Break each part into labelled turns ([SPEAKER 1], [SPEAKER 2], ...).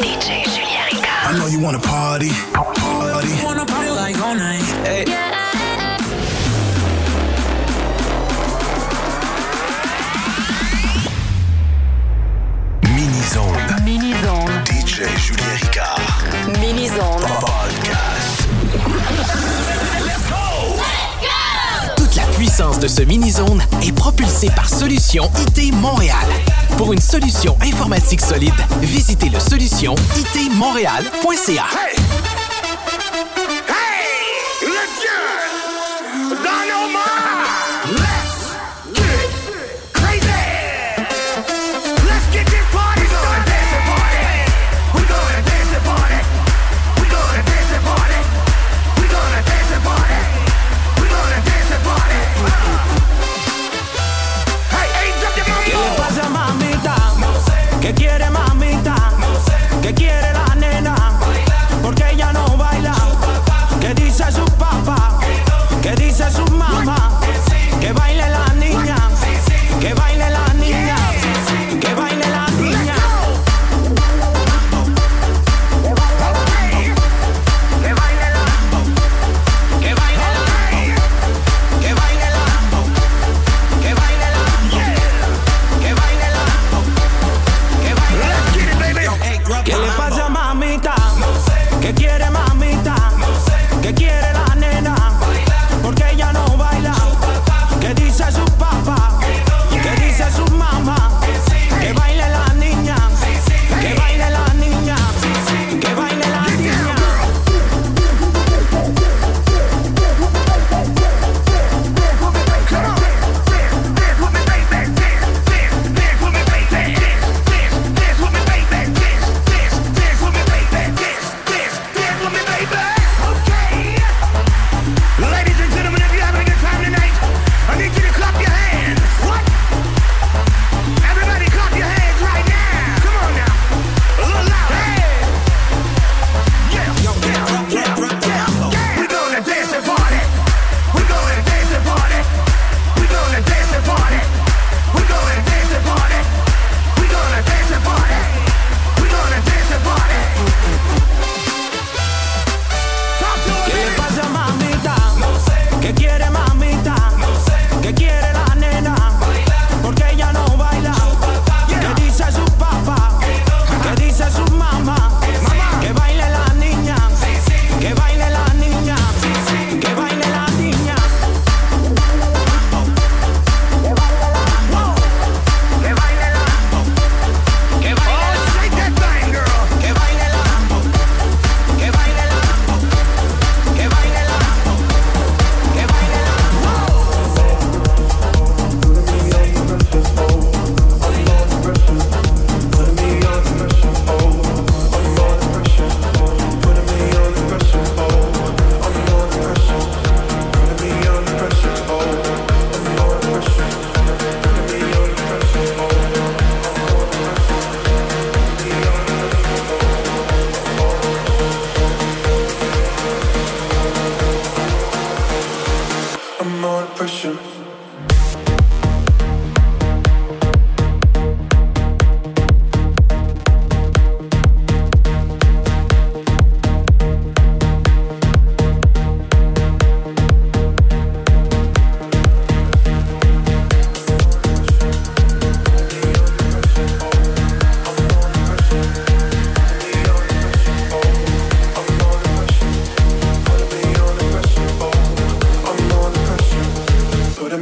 [SPEAKER 1] DJ Julien Ricard. I know you wanna party. Party.
[SPEAKER 2] Wanna party like all night. Hey. Yeah.
[SPEAKER 1] Mini Zone.
[SPEAKER 3] Mini Zone.
[SPEAKER 1] DJ Julien Ricard.
[SPEAKER 3] Mini Zone.
[SPEAKER 4] Oh. puissance de ce mini-zone est propulsée par Solution IT Montréal. Pour une solution informatique solide, visitez le solution itmontréal.ca.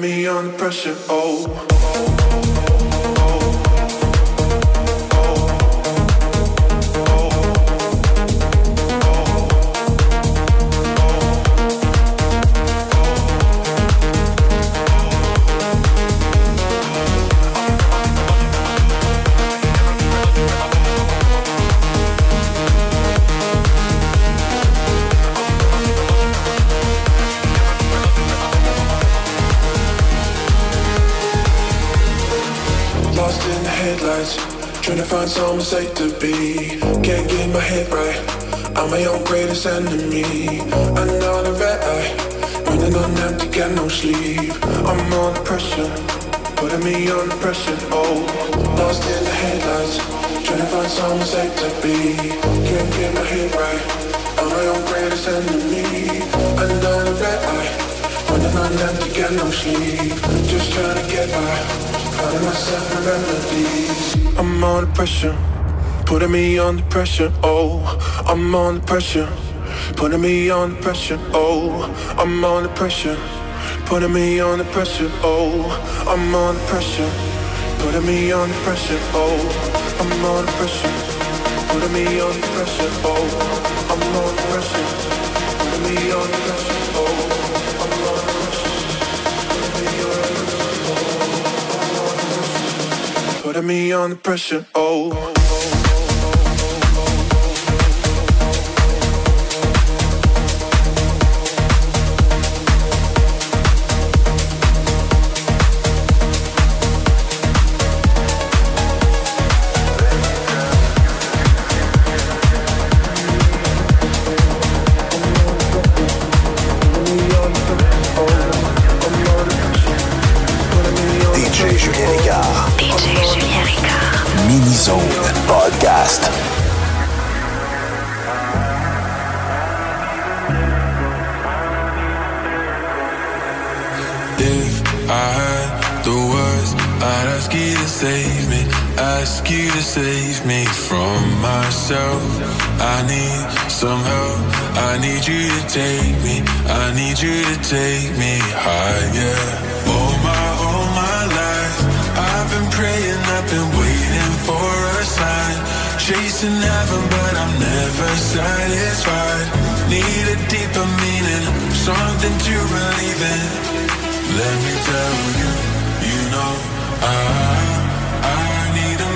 [SPEAKER 5] me
[SPEAKER 6] under pressure. Oh. oh, oh. find someone safe to be. Can't get my head right. I'm my own greatest enemy. Another red eye, running on empty, get no sleep. I'm under pressure, putting me under pressure. Oh, lost in the headlights,
[SPEAKER 7] trying to find someone safe to be. Can't get my head right. I'm my own greatest enemy. Another red eye, running on empty, get no sleep. Just trying to get by, finding myself in remedies. I'm under pressure. Putting me under pressure. Oh, I'm under pressure. Putting me under pressure. Oh, I'm under pressure. Putting me under pressure. Oh, I'm under pressure. Putting me under pressure. Oh, I'm under pressure. Putting me under pressure. Oh, I'm under pressure. Putting me under pressure. Oh, Putting me under pressure. Oh.
[SPEAKER 8] leaving. Let
[SPEAKER 9] me tell you, you know I I need a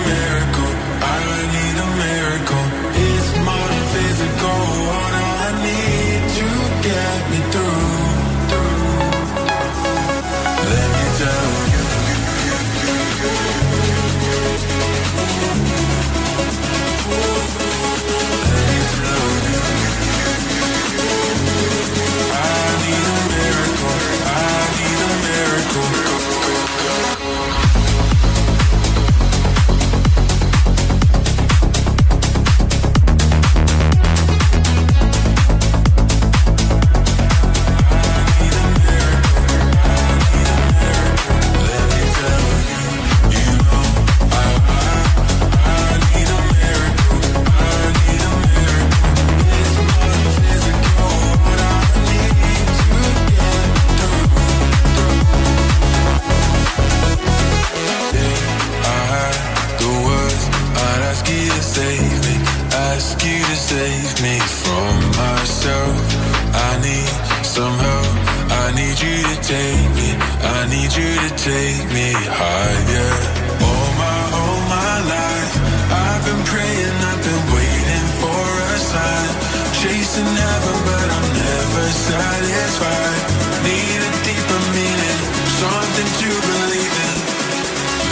[SPEAKER 9] and ever, but I'm never satisfied. Need a deeper meaning, something to believe in.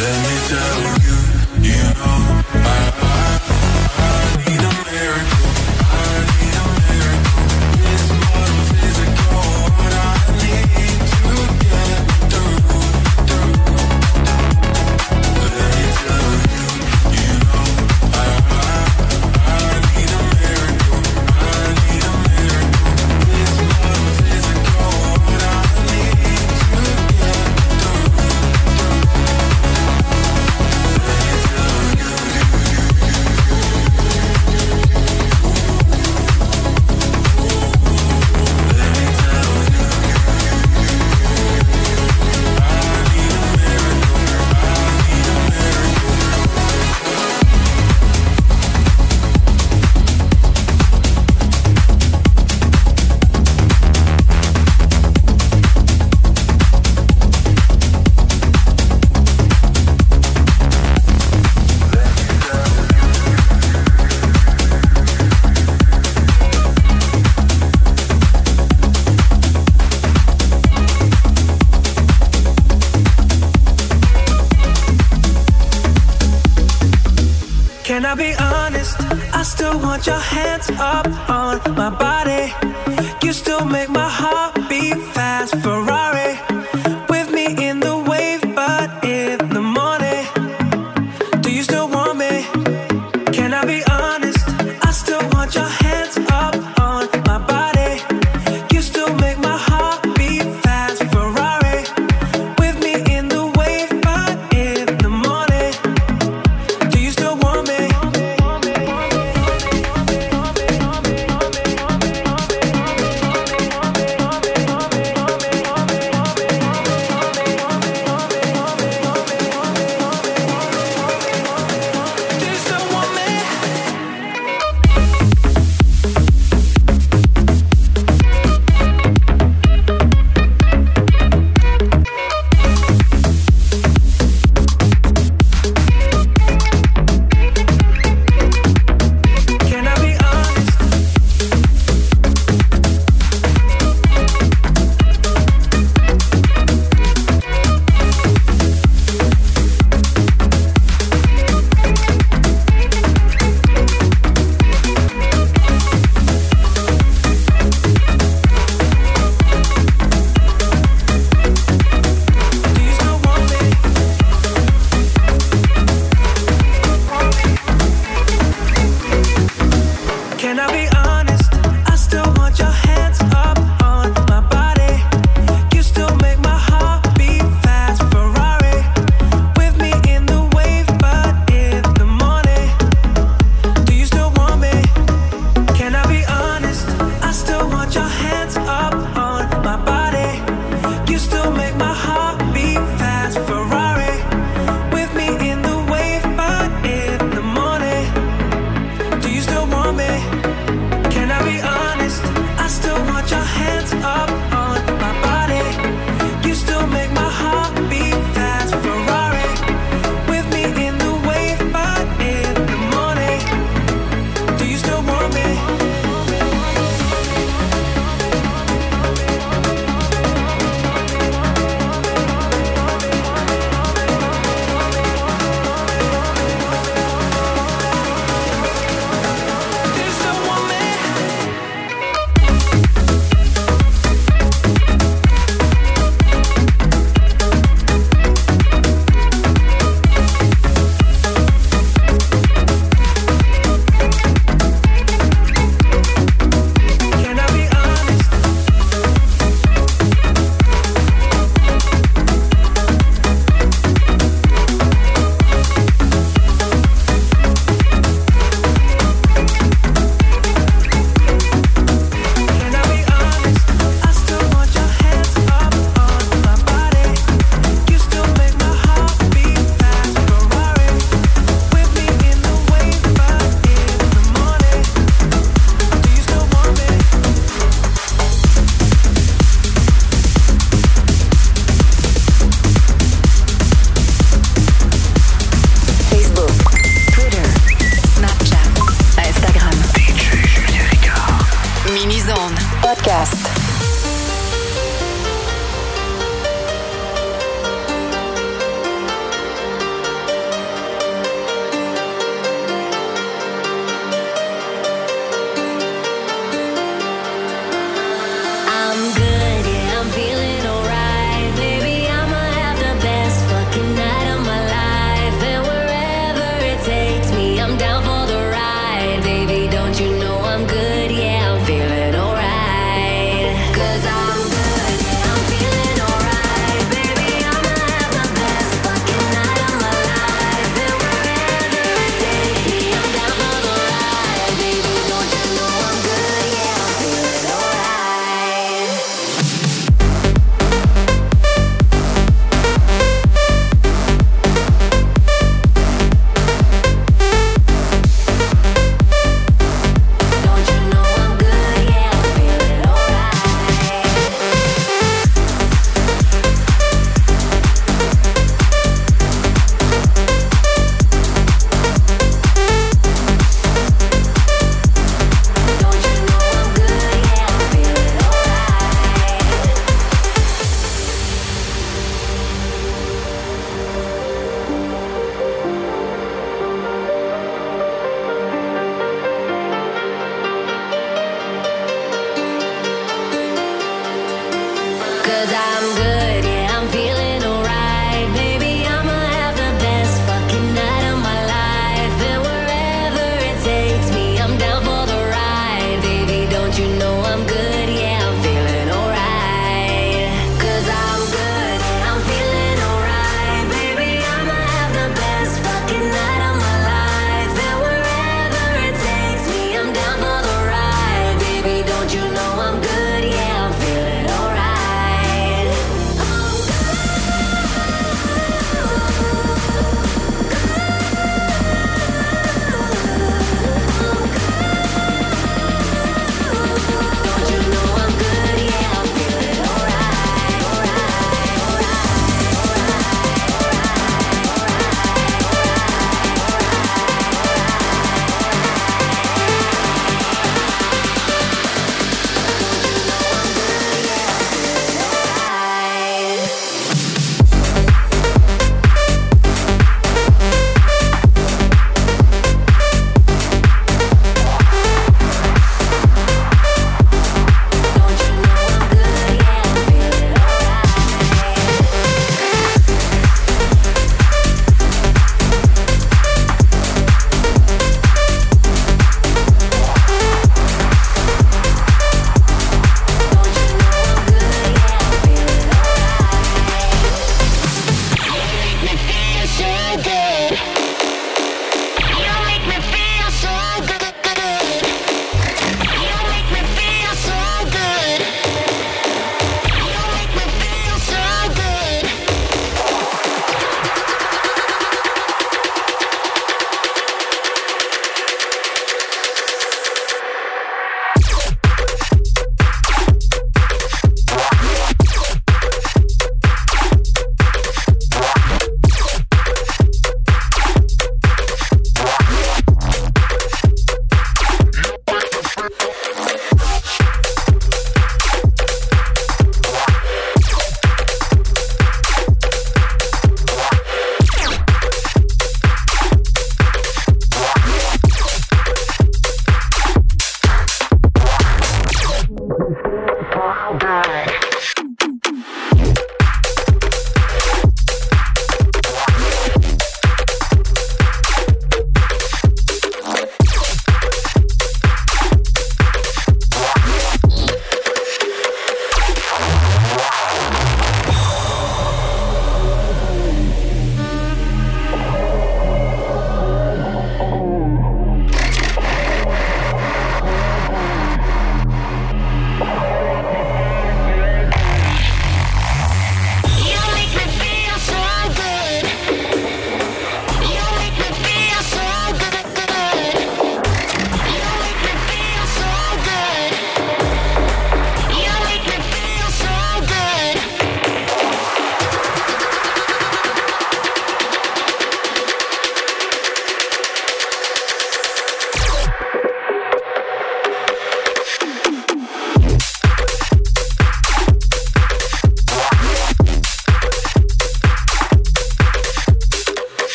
[SPEAKER 9] Let me tell you.
[SPEAKER 10] still want your hands up on my body. You still make my heart.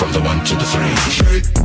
[SPEAKER 10] from the one to the three. Shake.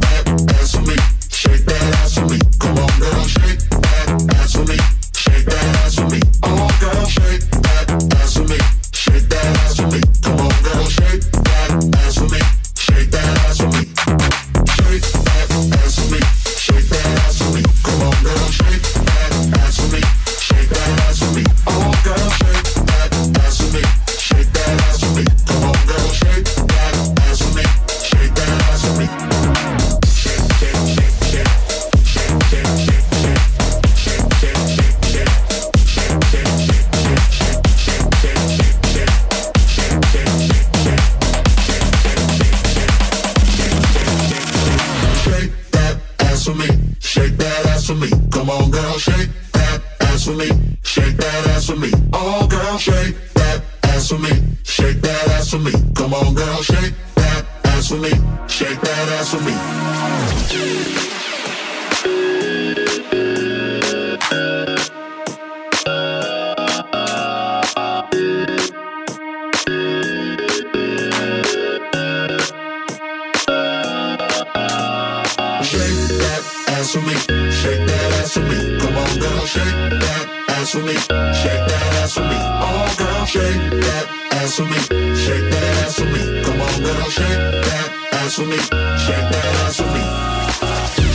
[SPEAKER 10] ass with me. Shake that ass with me. Come on, girl, shake that ass with me. Shake that ass with me. Oh, girl, shake that ass with me. Shake that ass with me. Come on, girl, shake that ass with me. Shake that ass with me.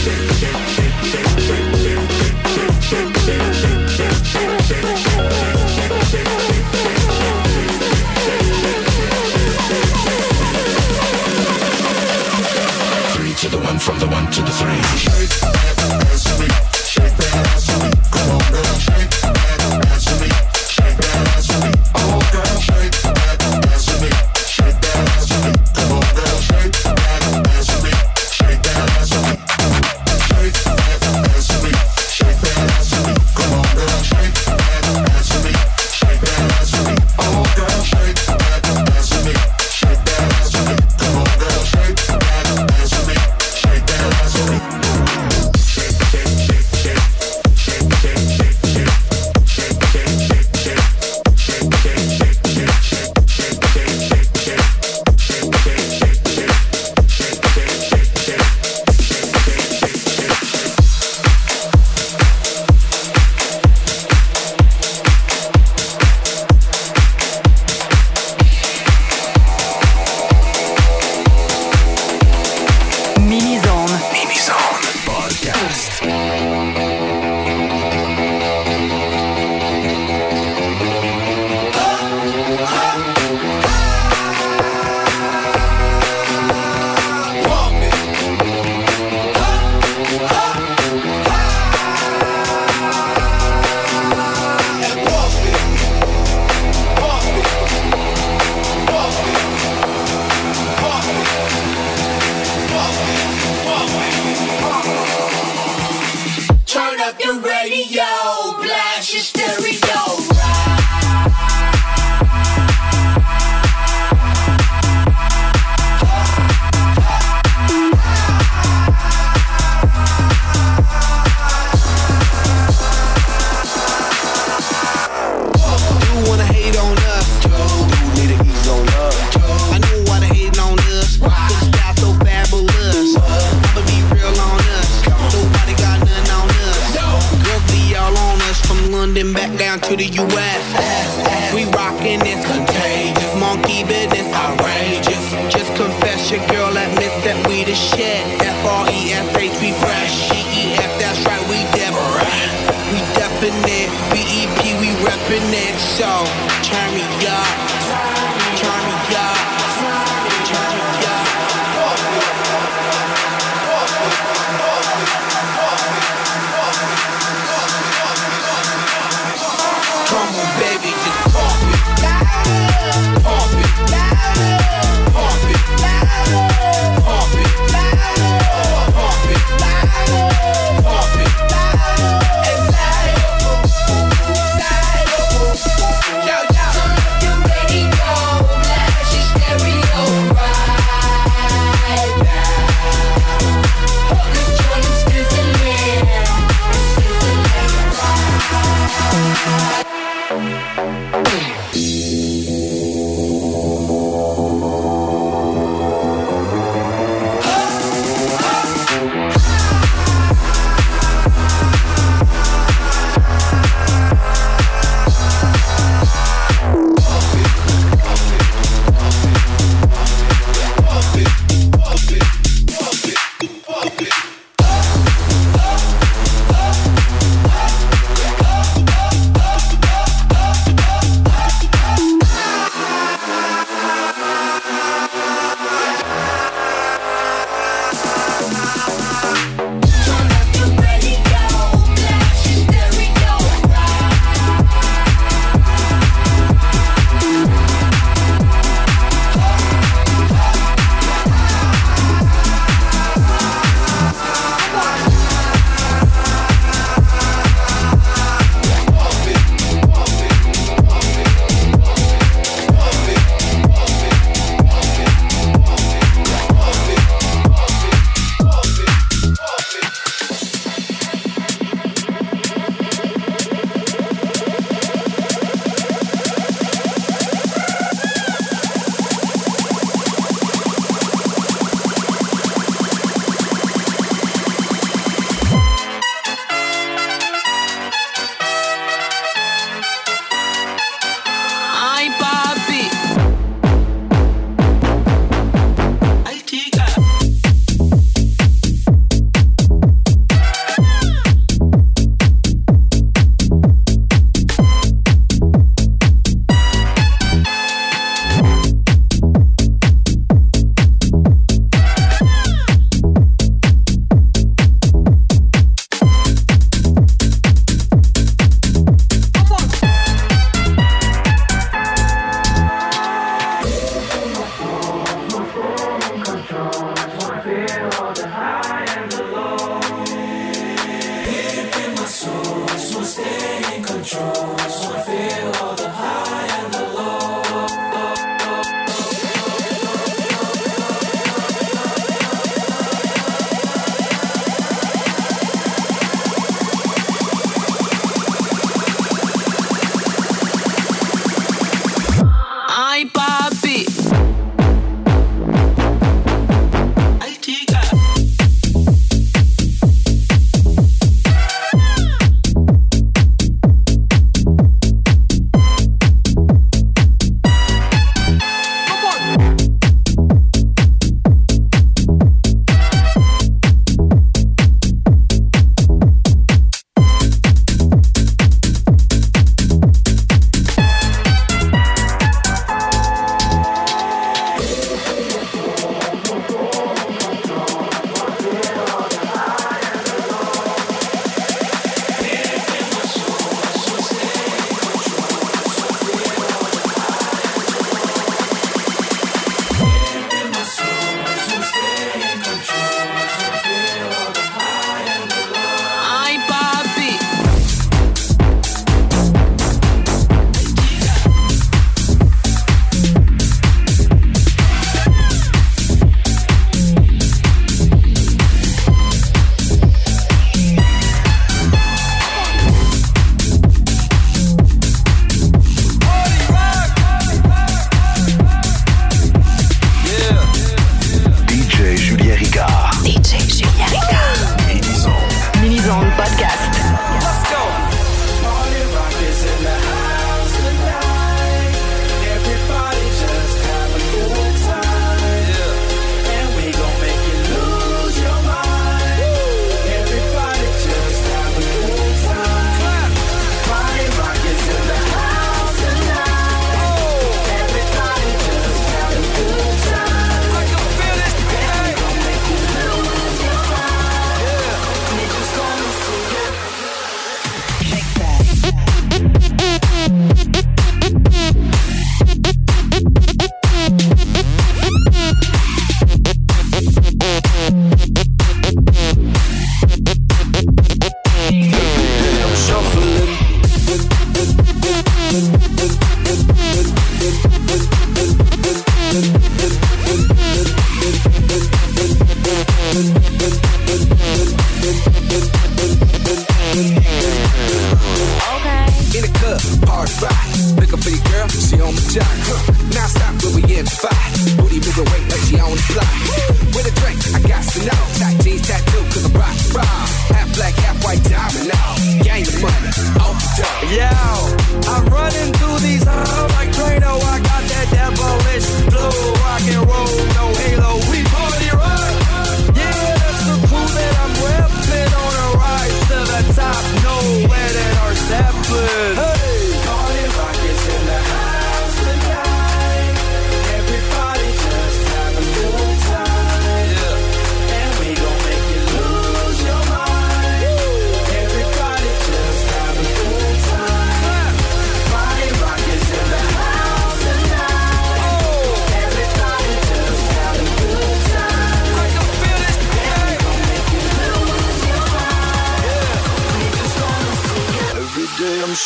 [SPEAKER 10] Shake, shake, shake, shake, shake, shake, shake, shake, shake, shake, shake, shake, shake, shake, shake, shake, shake.
[SPEAKER 11] the one, from the one to the three. myth that we the shit. F R E F H, we fresh. G E F, that's right, we def. We definite. B E P, we reppin' it. So, turn me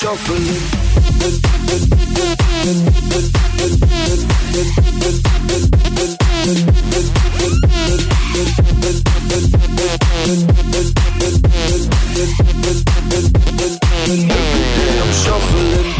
[SPEAKER 12] shuffling. I'm. Shuffling.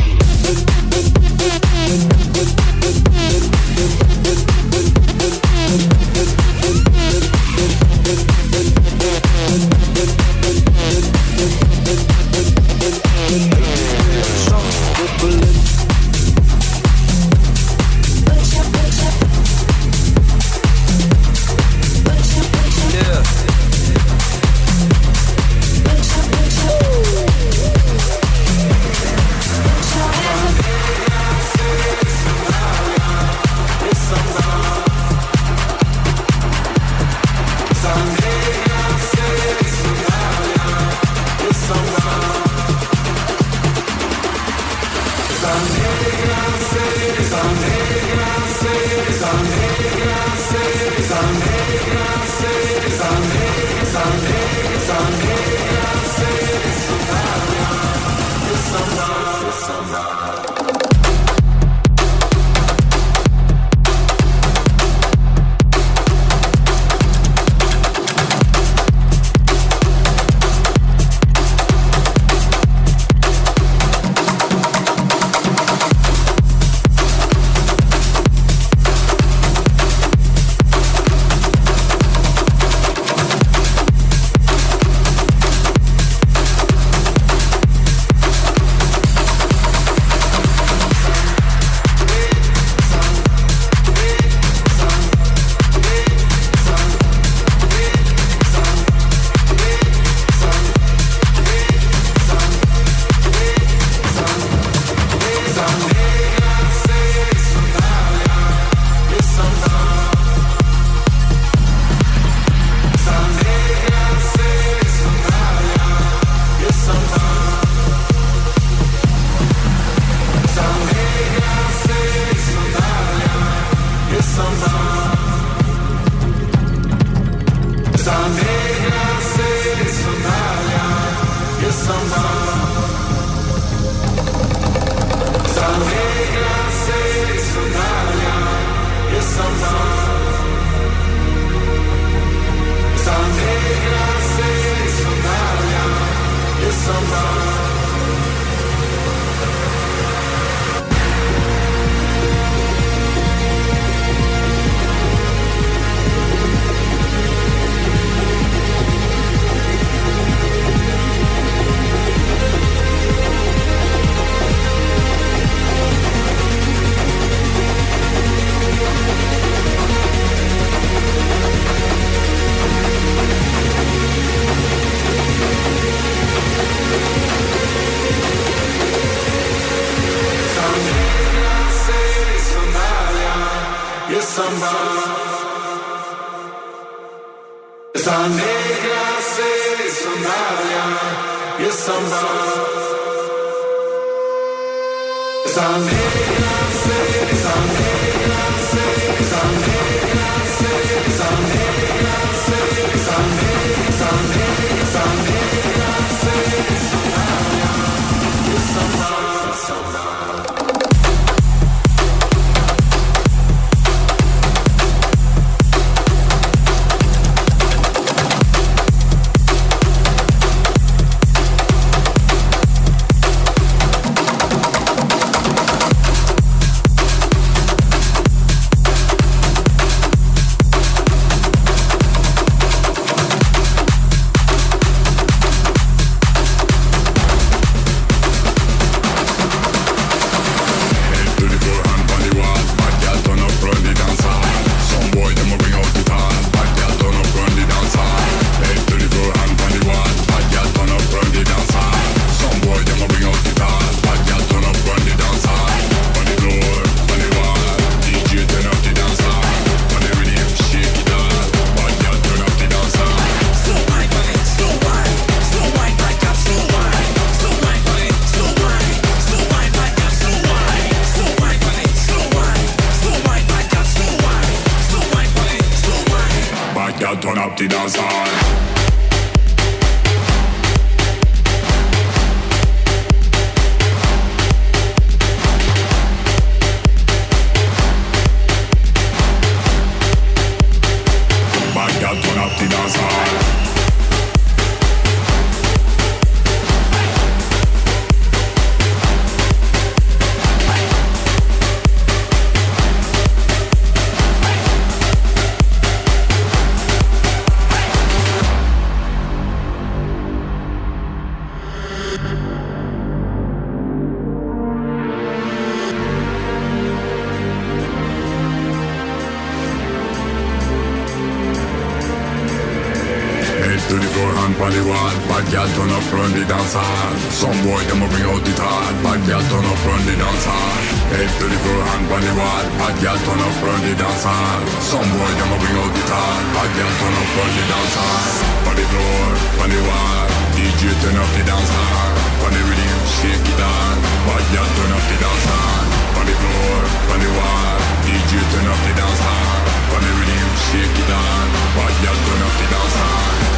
[SPEAKER 13] The floor, hand on the wall. Bad girl turn up, run the dance hall. Some boy them a bring out the tall. Bad girl turn up, run the dance hall. Head to the floor, hand on the wall. Bad girl turn up, run the dance hall. Some boy them a bring out the tall. Bad girl turn up, run the dance hall. On the floor, on the wall. DJ turn up the dance hall. On the rhythm, shake it on. Bad girl turn up the dance hall. On the floor, on the wall. DJ turn up the dance hall. On the rhythm, shake it on. Bad girl turn up the dance.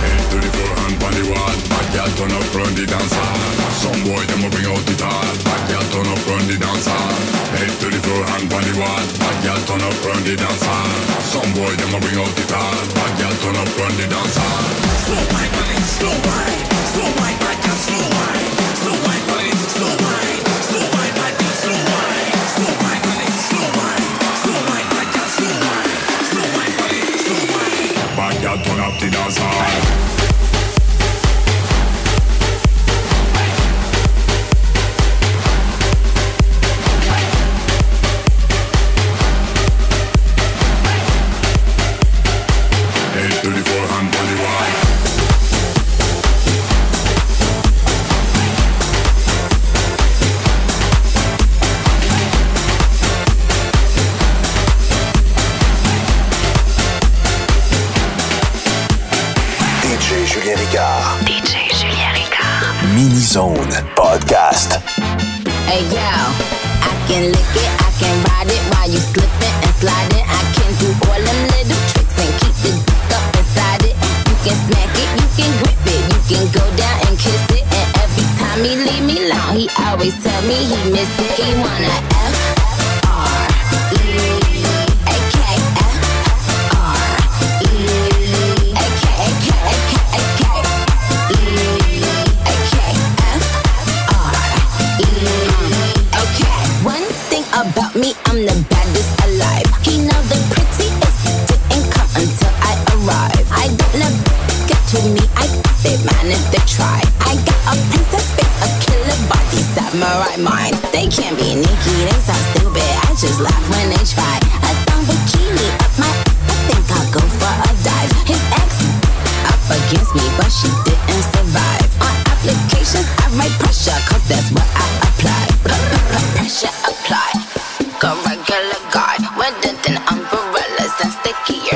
[SPEAKER 13] Head to the floor, the wall. Bad girl turn up, run the dance hall. Some boy them a bring out the tall. Bad girl turn up, run the dance. Head to the floor, the wall. Bad girl turn up, run the dance hall. Some boy them a bring out the tall. Bad girl turn up, run the dance hall.
[SPEAKER 14] Slow wine, slow wine, slow wine, bad slow wine, slow wine, slow wine, slow wine, bad slow wine,
[SPEAKER 13] Turn up the dance hall.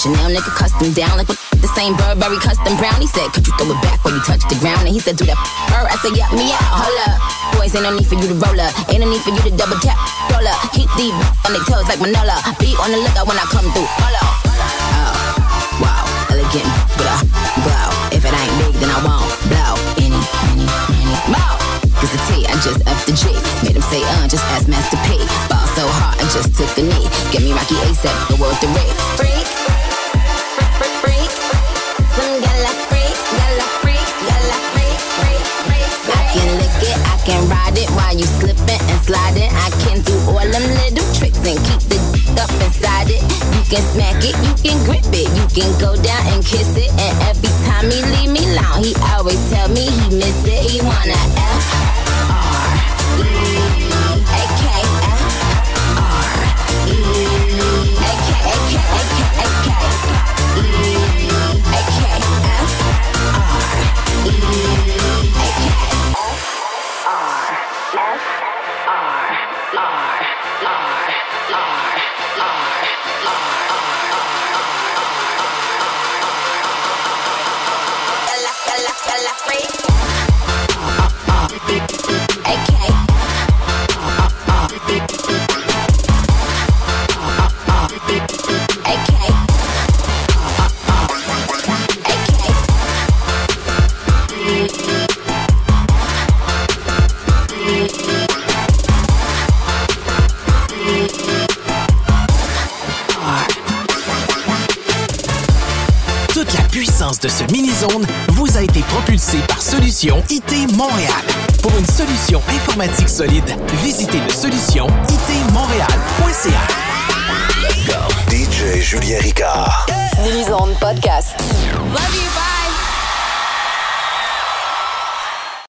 [SPEAKER 15] Chanel, nigga custom down like the same Burberry custom brown. He said, could you throw it back when you touch the ground? And he said, do that her. I said, yeah, me out. Hold up. Boys, ain't no need for you to roll up. Ain't no need for you to double tap. Roll up. Keep these on their toes like Manolo. Be on the lookout when I come through. Hold up. Oh, wow. Elegant with a glow. If it ain't big, then I won't blow. Any, any, any more. Cause the T, I just F the G. Made him say, uh, just ask Master P. Ball so hard, I just took a knee. Get me Rocky ASAP, the world rate. Freak, freak, can ride it while you slipping and sliding. I can do all them little tricks and keep the d- up inside it. You can smack it, you can grip it, you can go down and kiss it. And every time he leave me alone, he always tell me he miss it. He wanna F R E A K F R E A K A K A K A K
[SPEAKER 16] E A K F R E. de ce mini-zone vous a été propulsée par Solution IT Montréal. Pour une solution informatique solide, visitez le solution itmontréal.ca.
[SPEAKER 1] DJ Julien Ricard.
[SPEAKER 3] Mini-zone podcast.
[SPEAKER 17] Love you, bye.